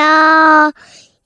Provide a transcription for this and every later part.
要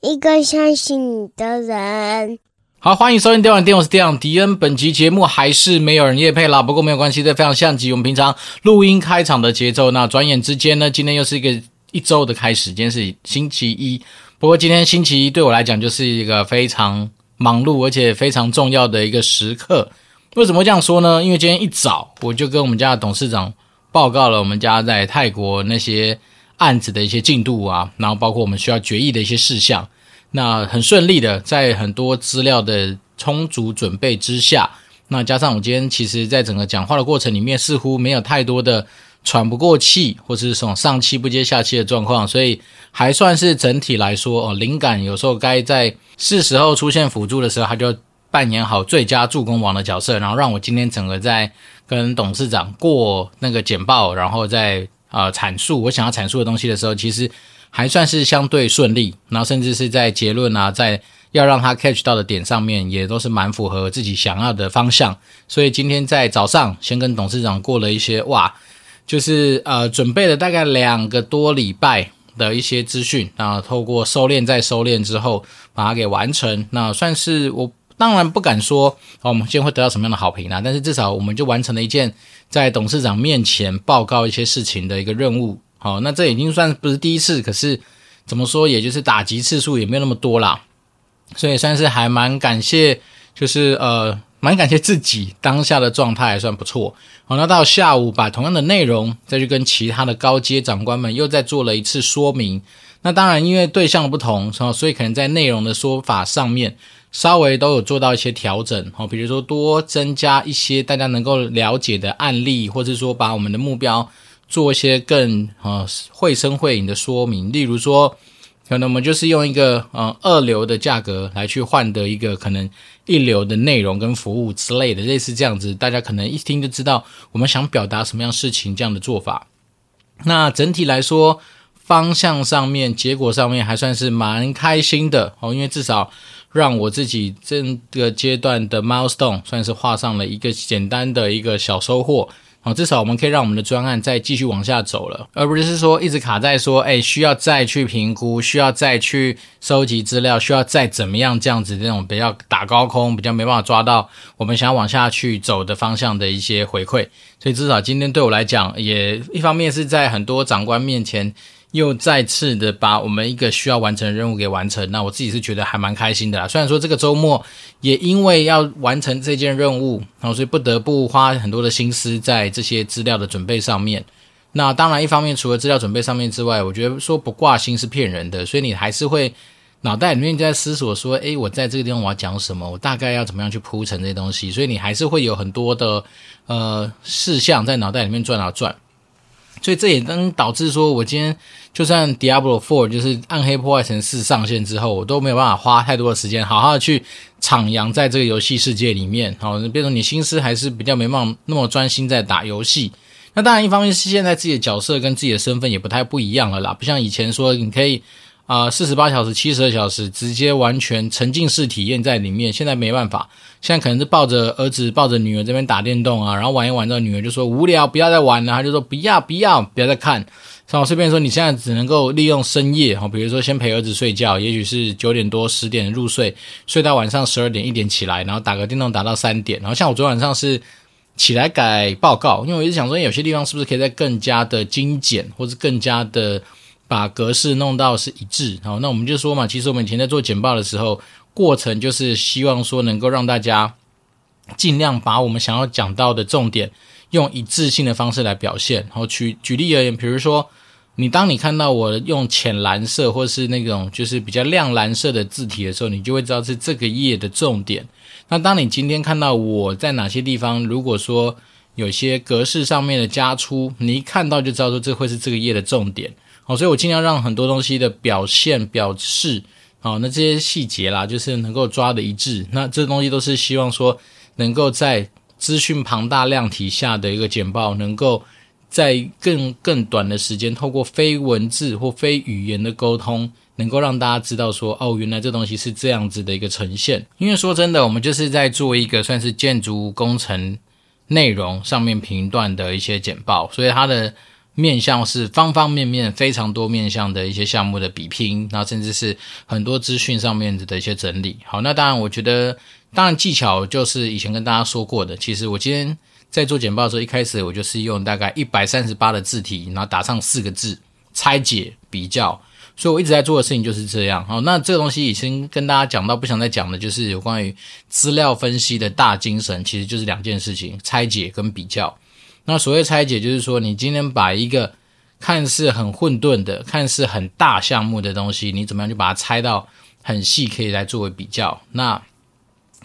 一个相信你的人。好，欢迎收听《电玩店》，我是电玩迪恩。本集节目还是没有人夜配啦，不过没有关系，这非常像极我们平常录音开场的节奏。那转眼之间呢，今天又是一个一周的开始，今天是星期一。不过今天星期一对我来讲就是一个非常忙碌而且非常重要的一个时刻。为什么这样说呢？因为今天一早我就跟我们家的董事长报告了我们家在泰国那些案子的一些进度啊，然后包括我们需要决议的一些事项。那很顺利的，在很多资料的充足准备之下，那加上我今天其实在整个讲话的过程里面，似乎没有太多的喘不过气，或是什么上气不接下气的状况，所以还算是整体来说哦，灵感有时候该在是时候出现辅助的时候，他就扮演好最佳助攻王的角色，然后让我今天整个在跟董事长过那个简报，然后再呃阐述我想要阐述的东西的时候，其实。还算是相对顺利，然后甚至是在结论啊，在要让他 catch 到的点上面，也都是蛮符合自己想要的方向。所以今天在早上先跟董事长过了一些哇，就是呃准备了大概两个多礼拜的一些资讯，然后透过收敛再收敛之后，把它给完成。那算是我当然不敢说，哦，我们今天会得到什么样的好评啊，但是至少我们就完成了一件在董事长面前报告一些事情的一个任务。好，那这已经算不是第一次，可是怎么说，也就是打击次数也没有那么多啦，所以算是还蛮感谢，就是呃，蛮感谢自己当下的状态还算不错。好，那到下午把同样的内容再去跟其他的高阶长官们又再做了一次说明。那当然，因为对象不同，所以可能在内容的说法上面稍微都有做到一些调整。好，比如说多增加一些大家能够了解的案例，或者说把我们的目标。做一些更呃绘声绘影的说明，例如说，可能我们就是用一个呃二流的价格来去换得一个可能一流的内容跟服务之类的，类似这样子，大家可能一听就知道我们想表达什么样事情这样的做法。那整体来说，方向上面、结果上面还算是蛮开心的哦，因为至少让我自己这个阶段的 milestone 算是画上了一个简单的一个小收获。好，至少我们可以让我们的专案再继续往下走了，而不是说一直卡在说，哎，需要再去评估，需要再去收集资料，需要再怎么样这样子这种比较打高空，比较没办法抓到我们想要往下去走的方向的一些回馈。所以至少今天对我来讲，也一方面是在很多长官面前。又再次的把我们一个需要完成的任务给完成，那我自己是觉得还蛮开心的啦。虽然说这个周末也因为要完成这件任务，然后所以不得不花很多的心思在这些资料的准备上面。那当然，一方面除了资料准备上面之外，我觉得说不挂心是骗人的，所以你还是会脑袋里面在思索说，诶，我在这个地方我要讲什么，我大概要怎么样去铺陈这些东西，所以你还是会有很多的呃事项在脑袋里面转啊转。所以这也能导致说，我今天就算 Diablo Four 就是暗黑破坏城四上线之后，我都没有办法花太多的时间，好好的去徜徉在这个游戏世界里面。好，变成你心思还是比较没办法那么专心在打游戏。那当然，一方面是现在自己的角色跟自己的身份也不太不一样了啦，不像以前说你可以。啊，四十八小时、七十二小时，直接完全沉浸式体验在里面。现在没办法，现在可能是抱着儿子、抱着女儿这边打电动啊，然后玩一玩之后，女儿就说无聊，不要再玩了，他就说不要、不要、不要再看。像我随便说，你现在只能够利用深夜哈，比如说先陪儿子睡觉，也许是九点多、十点入睡，睡到晚上十二点、一点起来，然后打个电动打到三点。然后像我昨晚上是起来改报告，因为我一直想说，有些地方是不是可以再更加的精简，或是更加的。把格式弄到是一致，好，那我们就说嘛，其实我们以前在做简报的时候，过程就是希望说能够让大家尽量把我们想要讲到的重点用一致性的方式来表现。然后举举例而言，比如说你当你看到我用浅蓝色或是那种就是比较亮蓝色的字体的时候，你就会知道是这个页的重点。那当你今天看到我在哪些地方，如果说有些格式上面的加粗，你一看到就知道说这会是这个页的重点。好，所以我尽量让很多东西的表现、表示，好，那这些细节啦，就是能够抓的一致。那这东西都是希望说，能够在资讯庞大量体下的一个简报，能够在更更短的时间，透过非文字或非语言的沟通，能够让大家知道说，哦，原来这东西是这样子的一个呈现。因为说真的，我们就是在做一个算是建筑工程内容上面评断的一些简报，所以它的。面向是方方面面非常多面向的一些项目的比拼，那甚至是很多资讯上面的一些整理。好，那当然，我觉得当然技巧就是以前跟大家说过的。其实我今天在做简报的时候，一开始我就是用大概一百三十八的字体，然后打上四个字：拆解、比较。所以我一直在做的事情就是这样。好，那这个东西已经跟大家讲到，不想再讲的，就是有关于资料分析的大精神，其实就是两件事情：拆解跟比较。那所谓拆解，就是说你今天把一个看似很混沌的、看似很大项目的东西，你怎么样去把它拆到很细，可以来作为比较。那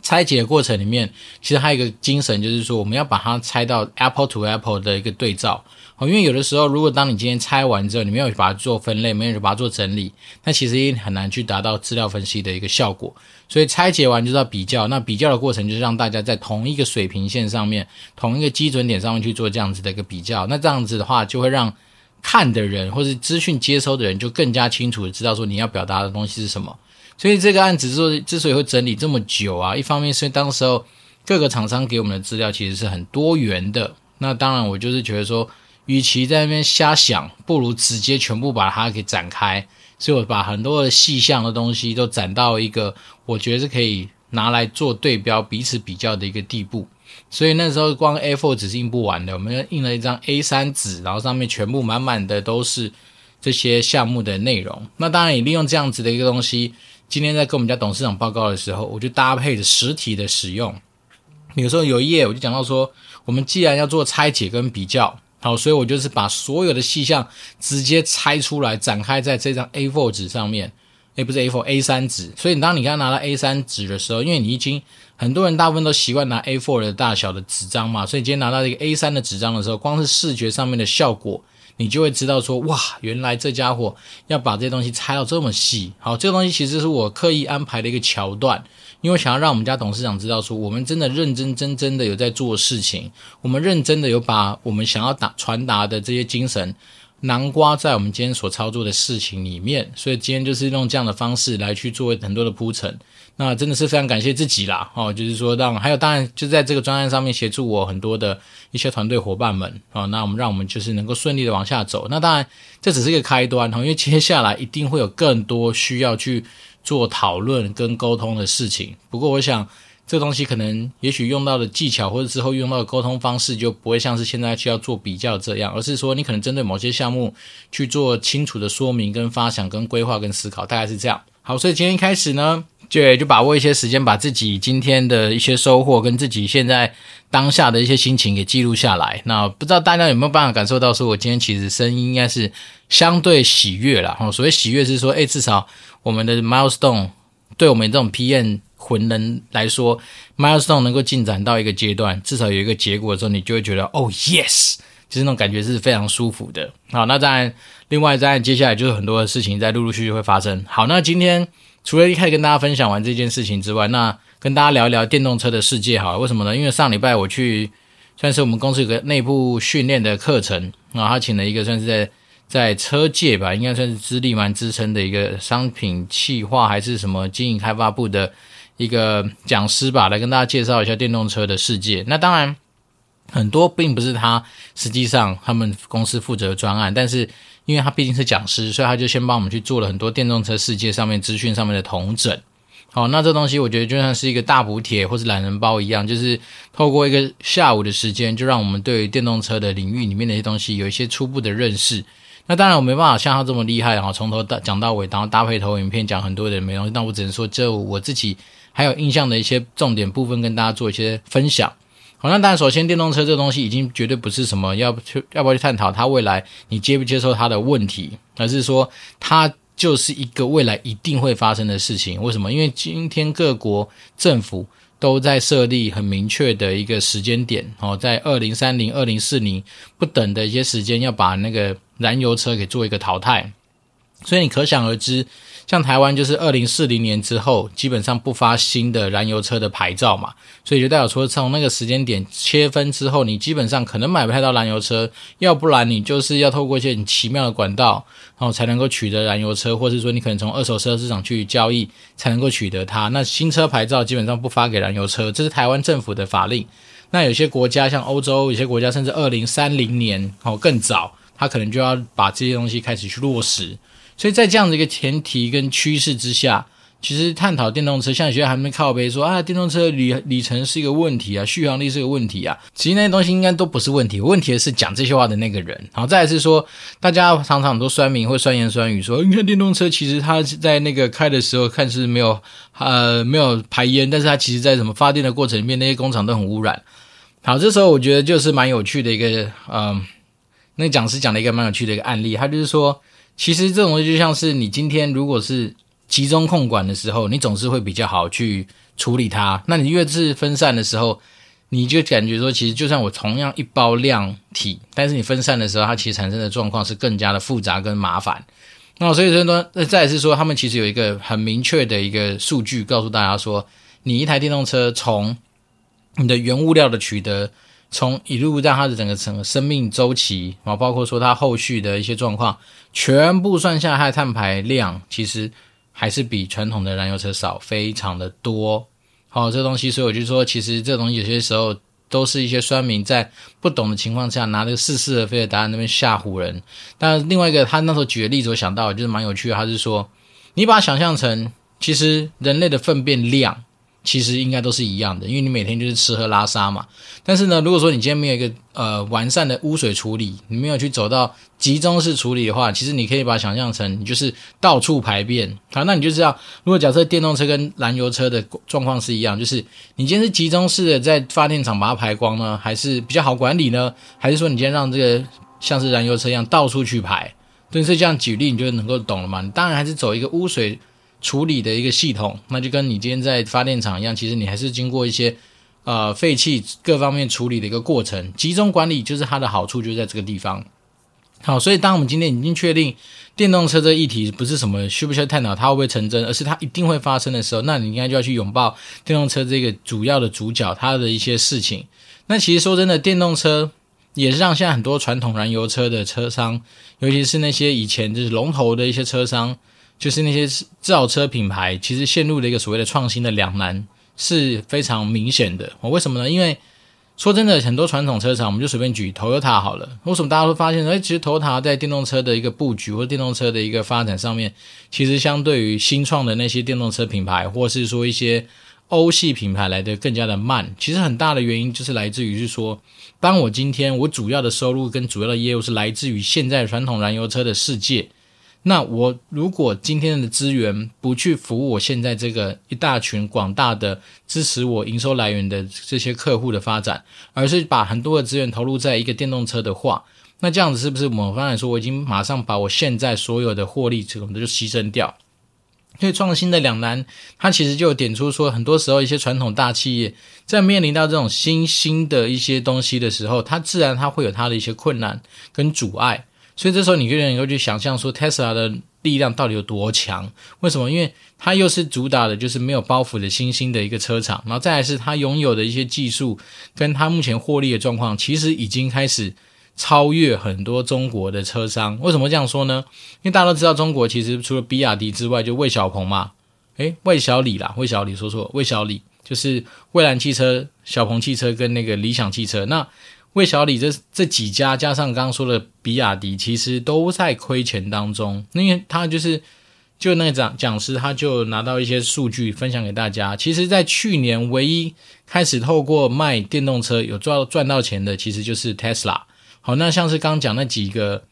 拆解的过程里面，其实还有一个精神，就是说我们要把它拆到 apple to apple 的一个对照。哦，因为有的时候，如果当你今天拆完之后，你没有把它做分类，没有把它做整理，那其实也很难去达到资料分析的一个效果。所以拆解完就是要比较，那比较的过程就是让大家在同一个水平线上面，同一个基准点上面去做这样子的一个比较。那这样子的话，就会让看的人或是资讯接收的人就更加清楚的知道说你要表达的东西是什么。所以这个案子之之所以会整理这么久啊，一方面是当时候各个厂商给我们的资料其实是很多元的。那当然，我就是觉得说。与其在那边瞎想，不如直接全部把它给展开。所以我把很多的细项的东西都展到一个我觉得是可以拿来做对标、彼此比较的一个地步。所以那时候光 A4 纸是印不完的，我们印了一张 A3 纸，然后上面全部满满的都是这些项目的内容。那当然也利用这样子的一个东西，今天在跟我们家董事长报告的时候，我就搭配着实体的使用。有时候有一页我就讲到说，我们既然要做拆解跟比较。好，所以我就是把所有的细项直接拆出来，展开在这张 A4 纸上面。诶，不是 A4，A3 纸。所以当你刚拿到 A3 纸的时候，因为你已经很多人大部分都习惯拿 A4 的大小的纸张嘛，所以今天拿到这个 A3 的纸张的时候，光是视觉上面的效果，你就会知道说，哇，原来这家伙要把这些东西拆到这么细。好，这个东西其实是我刻意安排的一个桥段。因为想要让我们家董事长知道，说我们真的认真真真的有在做事情，我们认真的有把我们想要打传达的这些精神南瓜在我们今天所操作的事情里面，所以今天就是用这样的方式来去做很多的铺陈。那真的是非常感谢自己啦，哦，就是说让还有当然就在这个专案上面协助我很多的一些团队伙伴们啊，那我们让我们就是能够顺利的往下走。那当然这只是一个开端，因为接下来一定会有更多需要去。做讨论跟沟通的事情，不过我想这个东西可能也许用到的技巧或者之后用到的沟通方式就不会像是现在需要做比较这样，而是说你可能针对某些项目去做清楚的说明跟发想跟规划跟思考，大概是这样。好，所以今天一开始呢，就就把握一些时间，把自己今天的一些收获跟自己现在当下的一些心情给记录下来。那不知道大家有没有办法感受到，说我今天其实声音应该是相对喜悦啦。哈，所谓喜悦是说，诶，至少。我们的 milestone 对我们这种 PM 魂人来说，milestone 能够进展到一个阶段，至少有一个结果的时候，你就会觉得哦，yes，就是那种感觉是非常舒服的。好，那当然，另外当然接下来就是很多的事情在陆陆续续会发生。好，那今天除了一开始跟大家分享完这件事情之外，那跟大家聊一聊电动车的世界。好，为什么呢？因为上礼拜我去算是我们公司有个内部训练的课程，然后他请了一个算是在。在车界吧，应该算是资历蛮资深的一个商品企划还是什么经营开发部的一个讲师吧，来跟大家介绍一下电动车的世界。那当然，很多并不是他实际上他们公司负责专案，但是因为他毕竟是讲师，所以他就先帮我们去做了很多电动车世界上面资讯上面的统整。好，那这东西我觉得就像是一个大补帖或是懒人包一样，就是透过一个下午的时间，就让我们对电动车的领域里面的一些东西有一些初步的认识。那当然我没办法像他这么厉害，然后从头到讲到尾，然后搭配投影片讲很多的内容。那我只能说，这我自己还有印象的一些重点部分，跟大家做一些分享。好，那当然，首先电动车这东西已经绝对不是什么要去要不要去探讨它未来你接不接受它的问题，而是说它就是一个未来一定会发生的事情。为什么？因为今天各国政府。都在设立很明确的一个时间点哦，在二零三零、二零四零不等的一些时间，要把那个燃油车给做一个淘汰，所以你可想而知。像台湾就是二零四零年之后，基本上不发新的燃油车的牌照嘛，所以就代表说，从那个时间点切分之后，你基本上可能买不太到燃油车，要不然你就是要透过一些很奇妙的管道，然后才能够取得燃油车，或是说你可能从二手车市场去交易才能够取得它。那新车牌照基本上不发给燃油车，这是台湾政府的法令。那有些国家像欧洲，有些国家甚至二零三零年哦更早。他可能就要把这些东西开始去落实。所以在这样的一个前提跟趋势之下。其实探讨电动车，像有些还没靠背说啊，电动车里里程是一个问题啊，续航力是个问题啊。其实那些东西应该都不是问题，问题的是讲这些话的那个人。然后再来是说，大家常常很多酸民会酸言酸语说，你看电动车其实它在那个开的时候看似没有呃没有排烟，但是它其实在什么发电的过程里面，那些工厂都很污染。好，这时候我觉得就是蛮有趣的一个嗯、呃，那讲师讲了一个蛮有趣的一个案例，他就是说，其实这种东西就像是你今天如果是。集中控管的时候，你总是会比较好去处理它。那你越是分散的时候，你就感觉说，其实就算我同样一包量体，但是你分散的时候，它其实产生的状况是更加的复杂跟麻烦。那所以说呢，再是说，他们其实有一个很明确的一个数据，告诉大家说，你一台电动车从你的原物料的取得，从一路让它的整个整个生命周期啊，包括说它后续的一些状况，全部算下它的碳排量，其实。还是比传统的燃油车少，非常的多。好，这东西，所以我就说，其实这东西有些时候都是一些酸民在不懂的情况下，拿这个似是而非的答案那边吓唬人。但另外一个，他那时候举的例子，我想到就是蛮有趣的，他是说，你把它想象成，其实人类的粪便量。其实应该都是一样的，因为你每天就是吃喝拉撒嘛。但是呢，如果说你今天没有一个呃完善的污水处理，你没有去走到集中式处理的话，其实你可以把它想象成你就是到处排便。好，那你就知道，如果假设电动车跟燃油车的状况是一样，就是你今天是集中式的在发电厂把它排光呢，还是比较好管理呢？还是说你今天让这个像是燃油车一样到处去排？对，所以这样举例你就能够懂了嘛。你当然还是走一个污水。处理的一个系统，那就跟你今天在发电厂一样，其实你还是经过一些呃废气各方面处理的一个过程。集中管理就是它的好处，就在这个地方。好，所以当我们今天已经确定电动车这议题不是什么需不需要探讨它会不会成真，而是它一定会发生的时候，那你应该就要去拥抱电动车这个主要的主角它的一些事情。那其实说真的，电动车也是让现在很多传统燃油车的车商，尤其是那些以前就是龙头的一些车商。就是那些造车品牌，其实陷入了一个所谓的创新的两难是非常明显的。我为什么呢？因为说真的，很多传统车厂，我们就随便举 Toyota 好了。为什么大家会发现，哎，其实 Toyota 在电动车的一个布局或电动车的一个发展上面，其实相对于新创的那些电动车品牌，或是说一些欧系品牌来的更加的慢。其实很大的原因就是来自于是说，当我今天我主要的收入跟主要的业务是来自于现在传统燃油车的世界。那我如果今天的资源不去服务我现在这个一大群广大的支持我营收来源的这些客户的发展，而是把很多的资源投入在一个电动车的话，那这样子是不是某方来说，我已经马上把我现在所有的获利这种的就牺牲掉？所以创新的两难，它其实就点出说，很多时候一些传统大企业在面临到这种新兴的一些东西的时候，它自然它会有它的一些困难跟阻碍。所以这时候你就能够去想象说，Tesla 的力量到底有多强？为什么？因为它又是主打的就是没有包袱的新兴的一个车厂，然后再来是它拥有的一些技术，跟它目前获利的状况，其实已经开始超越很多中国的车商。为什么这样说呢？因为大家都知道，中国其实除了比亚迪之外，就魏小鹏嘛，诶，魏小李啦，魏小李说错，魏小李就是蔚蓝汽车、小鹏汽车跟那个理想汽车。那魏小李这这几家加上刚刚说的比亚迪，其实都在亏钱当中。因为他就是就那个讲讲师，他就拿到一些数据分享给大家。其实，在去年唯一开始透过卖电动车有赚赚到钱的，其实就是 Tesla。好，那像是刚刚讲那几个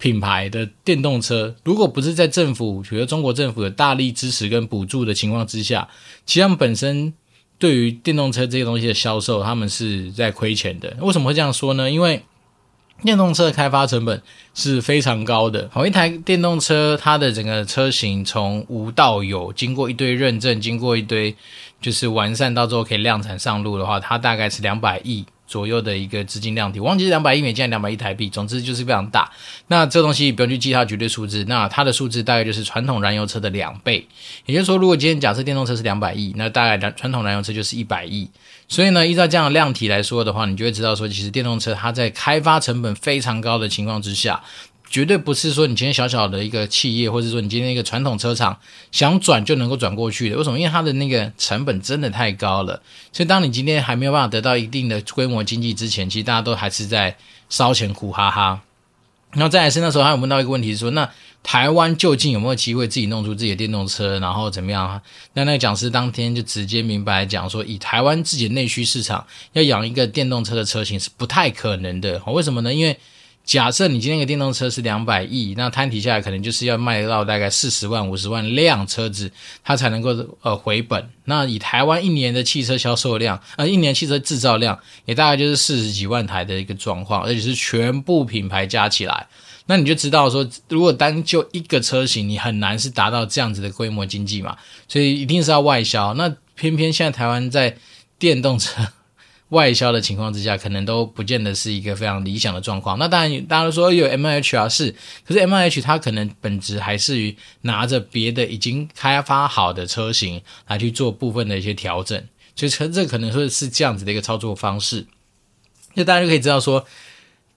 品牌的电动车，如果不是在政府，比如中国政府有大力支持跟补助的情况之下，其实他们本身。对于电动车这些东西的销售，他们是在亏钱的。为什么会这样说呢？因为电动车的开发成本是非常高的。好，一台电动车，它的整个车型从无到有，经过一堆认证，经过一堆就是完善到最后可以量产上路的话，它大概是两百亿。左右的一个资金量体，忘记是两百亿美金，两百亿台币，总之就是非常大。那这东西不用去记它绝对数字，那它的数字大概就是传统燃油车的两倍。也就是说，如果今天假设电动车是两百亿，那大概传统燃油车就是一百亿。所以呢，依照这样的量体来说的话，你就会知道说，其实电动车它在开发成本非常高的情况之下。绝对不是说你今天小小的一个企业，或者说你今天一个传统车厂想转就能够转过去的。为什么？因为它的那个成本真的太高了。所以当你今天还没有办法得到一定的规模经济之前，其实大家都还是在烧钱苦哈哈。然后再来是那时候还有问到一个问题是说，那台湾究竟有没有机会自己弄出自己的电动车，然后怎么样？那那个讲师当天就直接明白讲说，以台湾自己的内需市场，要养一个电动车的车型是不太可能的。为什么呢？因为假设你今天一个电动车是两百亿，那摊提下来可能就是要卖到大概四十万、五十万辆车子，它才能够呃回本。那以台湾一年的汽车销售量，呃，一年汽车制造量也大概就是四十几万台的一个状况，而且是全部品牌加起来，那你就知道说，如果单就一个车型，你很难是达到这样子的规模经济嘛，所以一定是要外销。那偏偏现在台湾在电动车。外销的情况之下，可能都不见得是一个非常理想的状况。那当然，大家都说有 M H 啊，是，可是 MIH 它可能本质还是于拿着别的已经开发好的车型来去做部分的一些调整，所以车这可能说是这样子的一个操作方式。那大家就可以知道说，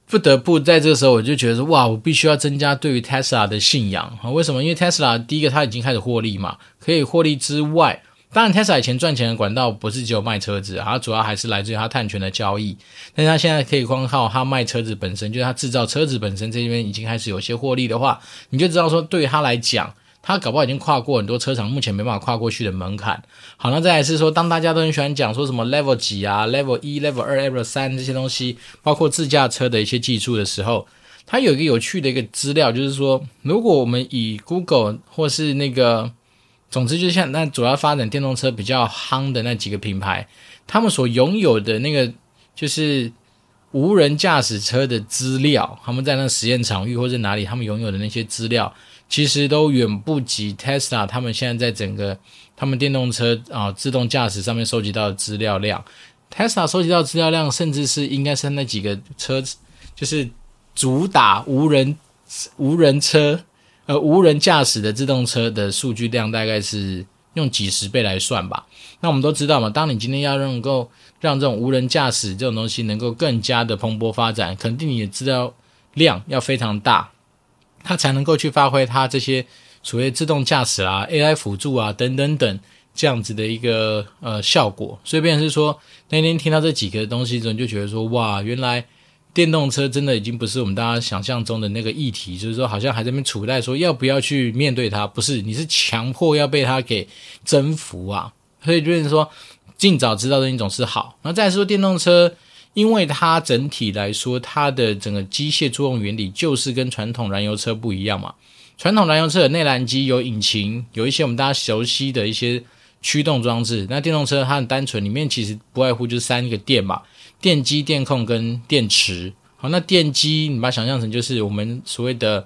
不得不在这个时候，我就觉得说，哇，我必须要增加对于 Tesla 的信仰啊！为什么？因为 Tesla 第一个它已经开始获利嘛，可以获利之外。当然，Tesla 以前赚钱的管道不是只有卖车子，它主要还是来自于它碳权的交易。但是它现在可以光靠它卖车子本身，就是它制造车子本身这边已经开始有些获利的话，你就知道说，对于它来讲，它搞不好已经跨过很多车厂目前没办法跨过去的门槛。好，那再来是说，当大家都很喜欢讲说什么 Level 几啊、Level 一、Level 二、Level 三这些东西，包括自驾车的一些技术的时候，它有一个有趣的一个资料，就是说，如果我们以 Google 或是那个。总之，就像那主要发展电动车比较夯的那几个品牌，他们所拥有的那个就是无人驾驶车的资料，他们在那实验场域或者哪里，他们拥有的那些资料，其实都远不及 Tesla 他们现在在整个他们电动车啊自动驾驶上面收集到的资料量。Tesla 收集到资料量，甚至是应该是那几个车，就是主打无人无人车。呃，无人驾驶的自动车的数据量大概是用几十倍来算吧。那我们都知道嘛，当你今天要能够让这种无人驾驶这种东西能够更加的蓬勃发展，肯定你的资料量要非常大，它才能够去发挥它这些所谓自动驾驶啊、AI 辅助啊等等等这样子的一个呃效果。所以，变是说那天听到这几个东西之后，就觉得说哇，原来。电动车真的已经不是我们大家想象中的那个议题，就是说好像还在那边处在说要不要去面对它，不是，你是强迫要被它给征服啊。所以就是说，尽早知道这一种是好。然后再说电动车，因为它整体来说，它的整个机械作用原理就是跟传统燃油车不一样嘛。传统燃油车有内燃机，有引擎，有一些我们大家熟悉的一些驱动装置。那电动车它很单纯，里面其实不外乎就是三个电嘛。电机、电控跟电池，好，那电机你把它想象成就是我们所谓的，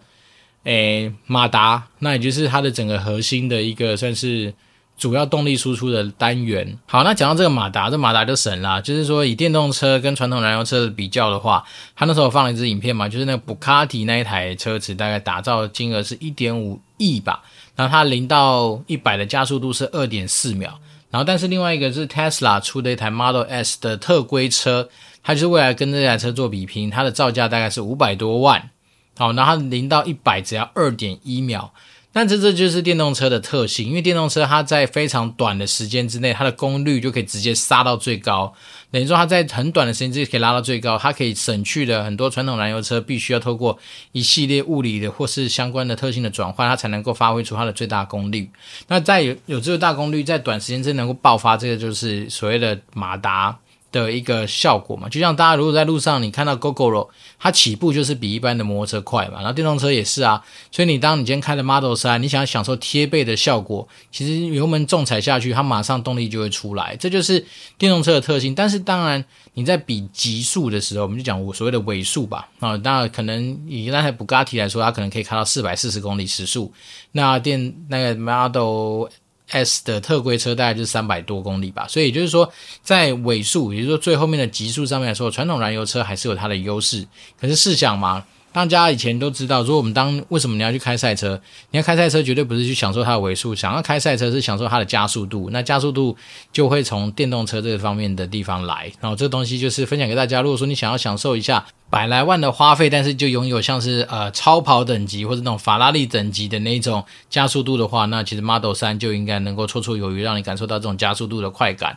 诶，马达，那也就是它的整个核心的一个算是主要动力输出的单元。好，那讲到这个马达，这马达就神了，就是说以电动车跟传统燃油车的比较的话，他那时候放了一支影片嘛，就是那个布卡迪那一台车子，大概打造金额是一点五亿吧，然后它零到一百的加速度是二点四秒。然后，但是另外一个是 Tesla 出的一台 Model S 的特规车，它就是未来跟这台车做比拼，它的造价大概是五百多万。好，然后它零到一百只要二点一秒。但这这就是电动车的特性，因为电动车它在非常短的时间之内，它的功率就可以直接杀到最高。等于说它在很短的时间之内可以拉到最高，它可以省去了很多传统燃油车必须要透过一系列物理的或是相关的特性的转换，它才能够发挥出它的最大功率。那在有有这个大功率，在短时间之内能够爆发，这个就是所谓的马达。的一个效果嘛，就像大家如果在路上你看到 Gogoro，它起步就是比一般的摩托车快嘛，然后电动车也是啊，所以你当你今天开的 Model 3，你想要享受贴背的效果，其实油门重踩下去，它马上动力就会出来，这就是电动车的特性。但是当然你在比极速的时候，我们就讲我所谓的尾速吧，啊，那可能以那台布加迪来说，它可能可以开到四百四十公里时速，那电那个 Model。S 的特规车大概就是三百多公里吧，所以也就是说，在尾数，也就是说最后面的级数上面来说，传统燃油车还是有它的优势。可是试想嘛，大家以前都知道，如果我们当为什么你要去开赛车？你要开赛车绝对不是去享受它的尾速，想要开赛车是享受它的加速度。那加速度就会从电动车这方面的地方来。然后这个东西就是分享给大家。如果说你想要享受一下。百来万的花费，但是就拥有像是呃超跑等级或者那种法拉利等级的那种加速度的话，那其实 Model 3就应该能够绰绰有余，让你感受到这种加速度的快感。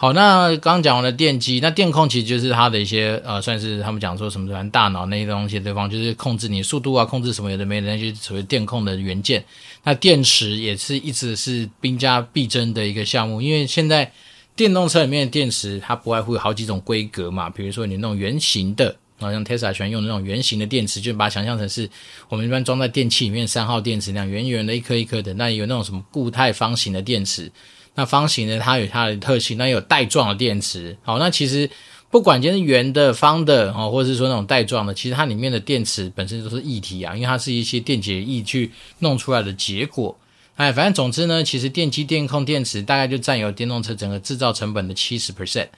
好，那刚刚讲完了电机，那电控其实就是它的一些呃，算是他们讲说什么什大脑那些东西的方，就是控制你速度啊，控制什么有的没的那些所谓电控的元件。那电池也是一直是兵家必争的一个项目，因为现在电动车里面的电池它不外乎有好几种规格嘛，比如说你那种圆形的，好像 Tesla 喜欢用那种圆形的电池，就把它想象成是我们一般装在电器里面三号电池那样圆圆的一颗一颗的。那有那种什么固态方形的电池。那方形呢它有它的特性，那有带状的电池。好，那其实不管就是圆的、方的，哦，或者是说那种带状的，其实它里面的电池本身都是液体啊，因为它是一些电解液去弄出来的结果。哎，反正总之呢，其实电机、电控、电池大概就占有电动车整个制造成本的七十 percent。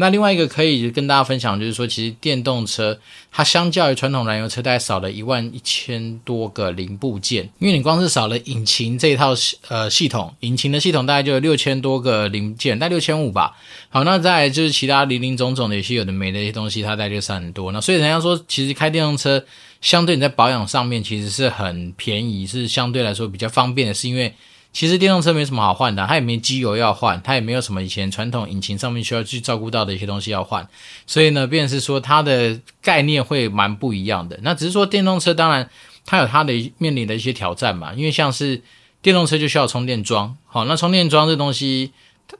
那另外一个可以跟大家分享，就是说，其实电动车它相较于传统燃油车，大概少了一万一千多个零部件，因为你光是少了引擎这一套呃系统，引擎的系统大概就有六千多个零件，大概六千五吧。好，那再就是其他零零总总的一些有的没的一些东西，它大概就少很多。那所以人家说，其实开电动车相对你在保养上面其实是很便宜，是相对来说比较方便的，是因为。其实电动车没什么好换的，它也没机油要换，它也没有什么以前传统引擎上面需要去照顾到的一些东西要换，所以呢，便是说它的概念会蛮不一样的。那只是说电动车，当然它有它的面临的一些挑战嘛，因为像是电动车就需要充电桩，好，那充电桩这东西，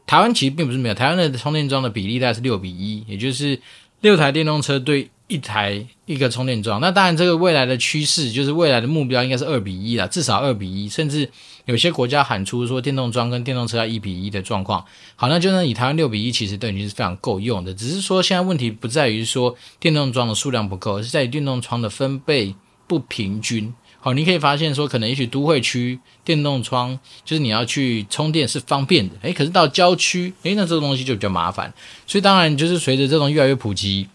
台湾其实并不是没有，台湾的充电桩的比例大概是六比一，也就是六台电动车对。一台一个充电桩，那当然这个未来的趋势就是未来的目标应该是二比一啦，至少二比一，甚至有些国家喊出说电动桩跟电动车要一比一的状况。好，那就算以台湾六比一，其实都已经是非常够用的。只是说现在问题不在于说电动桩的数量不够，而是在于电动桩的分贝不平均。好，你可以发现说，可能也许都会区电动桩就是你要去充电是方便的，诶，可是到郊区，诶，那这个东西就比较麻烦。所以当然就是随着这种越来越普及。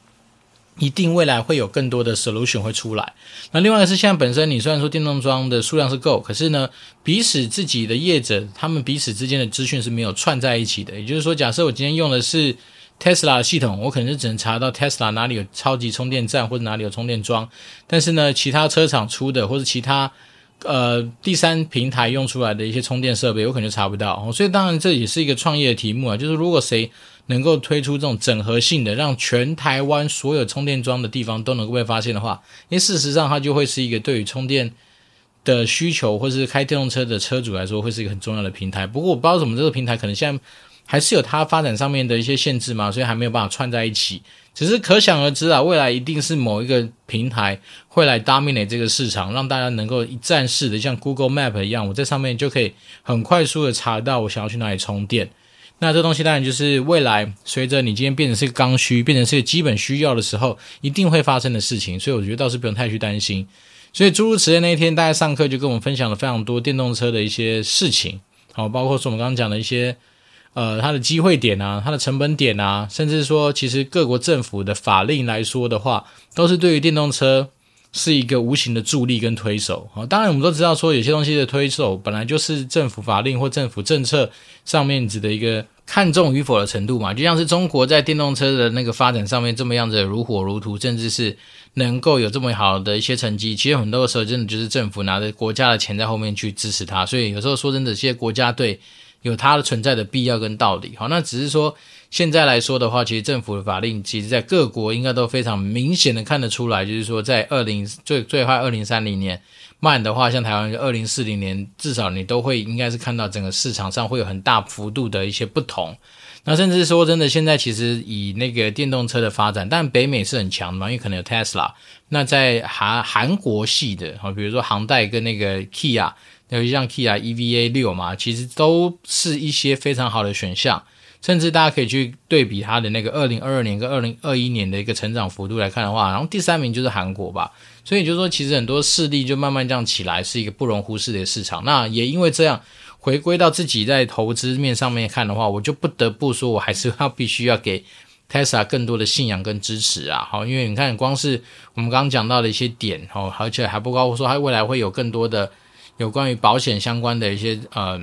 一定未来会有更多的 solution 会出来。那另外一个是现在本身，你虽然说电动桩的数量是够，可是呢，彼此自己的业者，他们彼此之间的资讯是没有串在一起的。也就是说，假设我今天用的是 Tesla 的系统，我可能是只能查到 Tesla 哪里有超级充电站或者哪里有充电桩，但是呢，其他车厂出的或者其他呃第三平台用出来的一些充电设备，我可能就查不到。所以当然这也是一个创业的题目啊，就是如果谁。能够推出这种整合性的，让全台湾所有充电桩的地方都能够被发现的话，因为事实上它就会是一个对于充电的需求，或是开电动车的车主来说，会是一个很重要的平台。不过我不知道怎么这个平台可能现在还是有它发展上面的一些限制嘛，所以还没有办法串在一起。只是可想而知啊，未来一定是某一个平台会来 dominate 这个市场，让大家能够一站式的像 Google Map 一样，我在上面就可以很快速的查到我想要去哪里充电。那这东西当然就是未来随着你今天变成是个刚需，变成是个基本需要的时候，一定会发生的事情。所以我觉得倒是不用太去担心。所以诸如此类那一天，大家上课就跟我们分享了非常多电动车的一些事情，好，包括说我们刚刚讲的一些，呃，它的机会点啊，它的成本点啊，甚至说其实各国政府的法令来说的话，都是对于电动车是一个无形的助力跟推手。好，当然我们都知道说有些东西的推手本来就是政府法令或政府政策上面指的一个。看重与否的程度嘛，就像是中国在电动车的那个发展上面这么样子如火如荼，甚至是能够有这么好的一些成绩，其实很多的时候真的就是政府拿着国家的钱在后面去支持它。所以有时候说真的，这些国家队有它的存在的必要跟道理。好，那只是说现在来说的话，其实政府的法令其实在各国应该都非常明显的看得出来，就是说在二零最最快二零三零年。慢的话，像台湾二零四零年，至少你都会应该是看到整个市场上会有很大幅度的一些不同。那甚至说真的，现在其实以那个电动车的发展，但北美是很强的嘛，因为可能有 Tesla。那在韩韩国系的，比如说韩代跟那个 Kia，尤其像 Kia EVA 六嘛，其实都是一些非常好的选项。甚至大家可以去对比它的那个二零二二年跟二零二一年的一个成长幅度来看的话，然后第三名就是韩国吧。所以就是说，其实很多势力就慢慢这样起来，是一个不容忽视的市场。那也因为这样，回归到自己在投资面上面看的话，我就不得不说，我还是要必须要给 Tesla 更多的信仰跟支持啊。好，因为你看，光是我们刚刚讲到的一些点，哦，而且还不包括说它未来会有更多的有关于保险相关的一些，呃，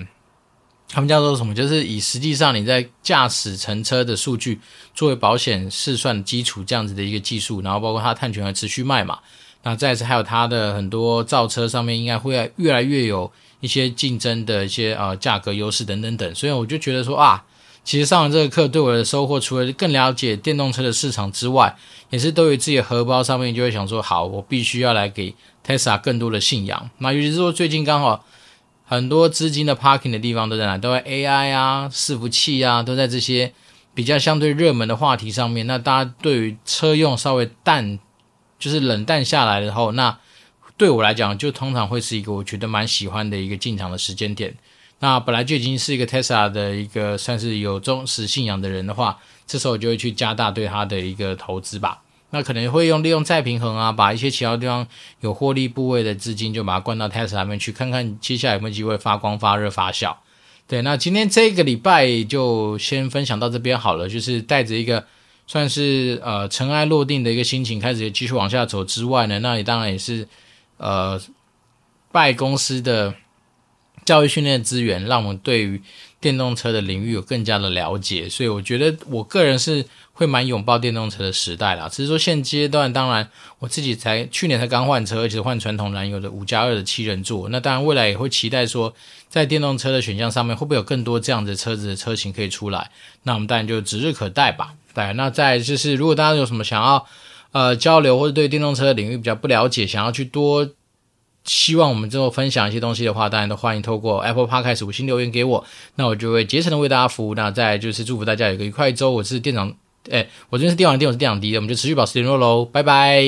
他们叫做什么？就是以实际上你在驾驶乘车的数据作为保险试算基础这样子的一个技术，然后包括它碳权还持续卖嘛。那再次还有它的很多造车上面应该会越来越有一些竞争的一些呃价格优势等等等，所以我就觉得说啊，其实上完这个课对我的收获，除了更了解电动车的市场之外，也是对于自己的荷包上面就会想说，好，我必须要来给 Tesla 更多的信仰。那尤其是说最近刚好很多资金的 parking 的地方都在哪？都在 AI 啊、伺服器啊，都在这些比较相对热门的话题上面。那大家对于车用稍微淡，就是冷淡下来的后，那对我来讲，就通常会是一个我觉得蛮喜欢的一个进场的时间点。那本来就已经是一个 Tesla 的一个算是有忠实信仰的人的话，这时候我就会去加大对它的一个投资吧。那可能会用利用再平衡啊，把一些其他地方有获利部位的资金就把它灌到 Tesla 里面去，看看接下来有没有机会发光发热发酵。对，那今天这个礼拜就先分享到这边好了，就是带着一个算是呃尘埃落定的一个心情，开始继续往下走之外呢，那你当然也是呃拜公司的。教育训练资源，让我们对于电动车的领域有更加的了解，所以我觉得我个人是会蛮拥抱电动车的时代啦。只是说现阶段，当然我自己才去年才刚换车，而且换传统燃油的五加二的七人座。那当然未来也会期待说，在电动车的选项上面，会不会有更多这样的车子的车型可以出来？那我们当然就指日可待吧。对，那再就是如果大家有什么想要呃交流，或者对电动车的领域比较不了解，想要去多。希望我们之后分享一些东西的话，当然都欢迎透过 Apple Podcast 五星留言给我，那我就会竭诚的为大家服务。那再就是祝福大家有个愉快一周。我是店长，哎，我这边是电玩店，我是店长 D，我们就持续保持联络喽，拜拜。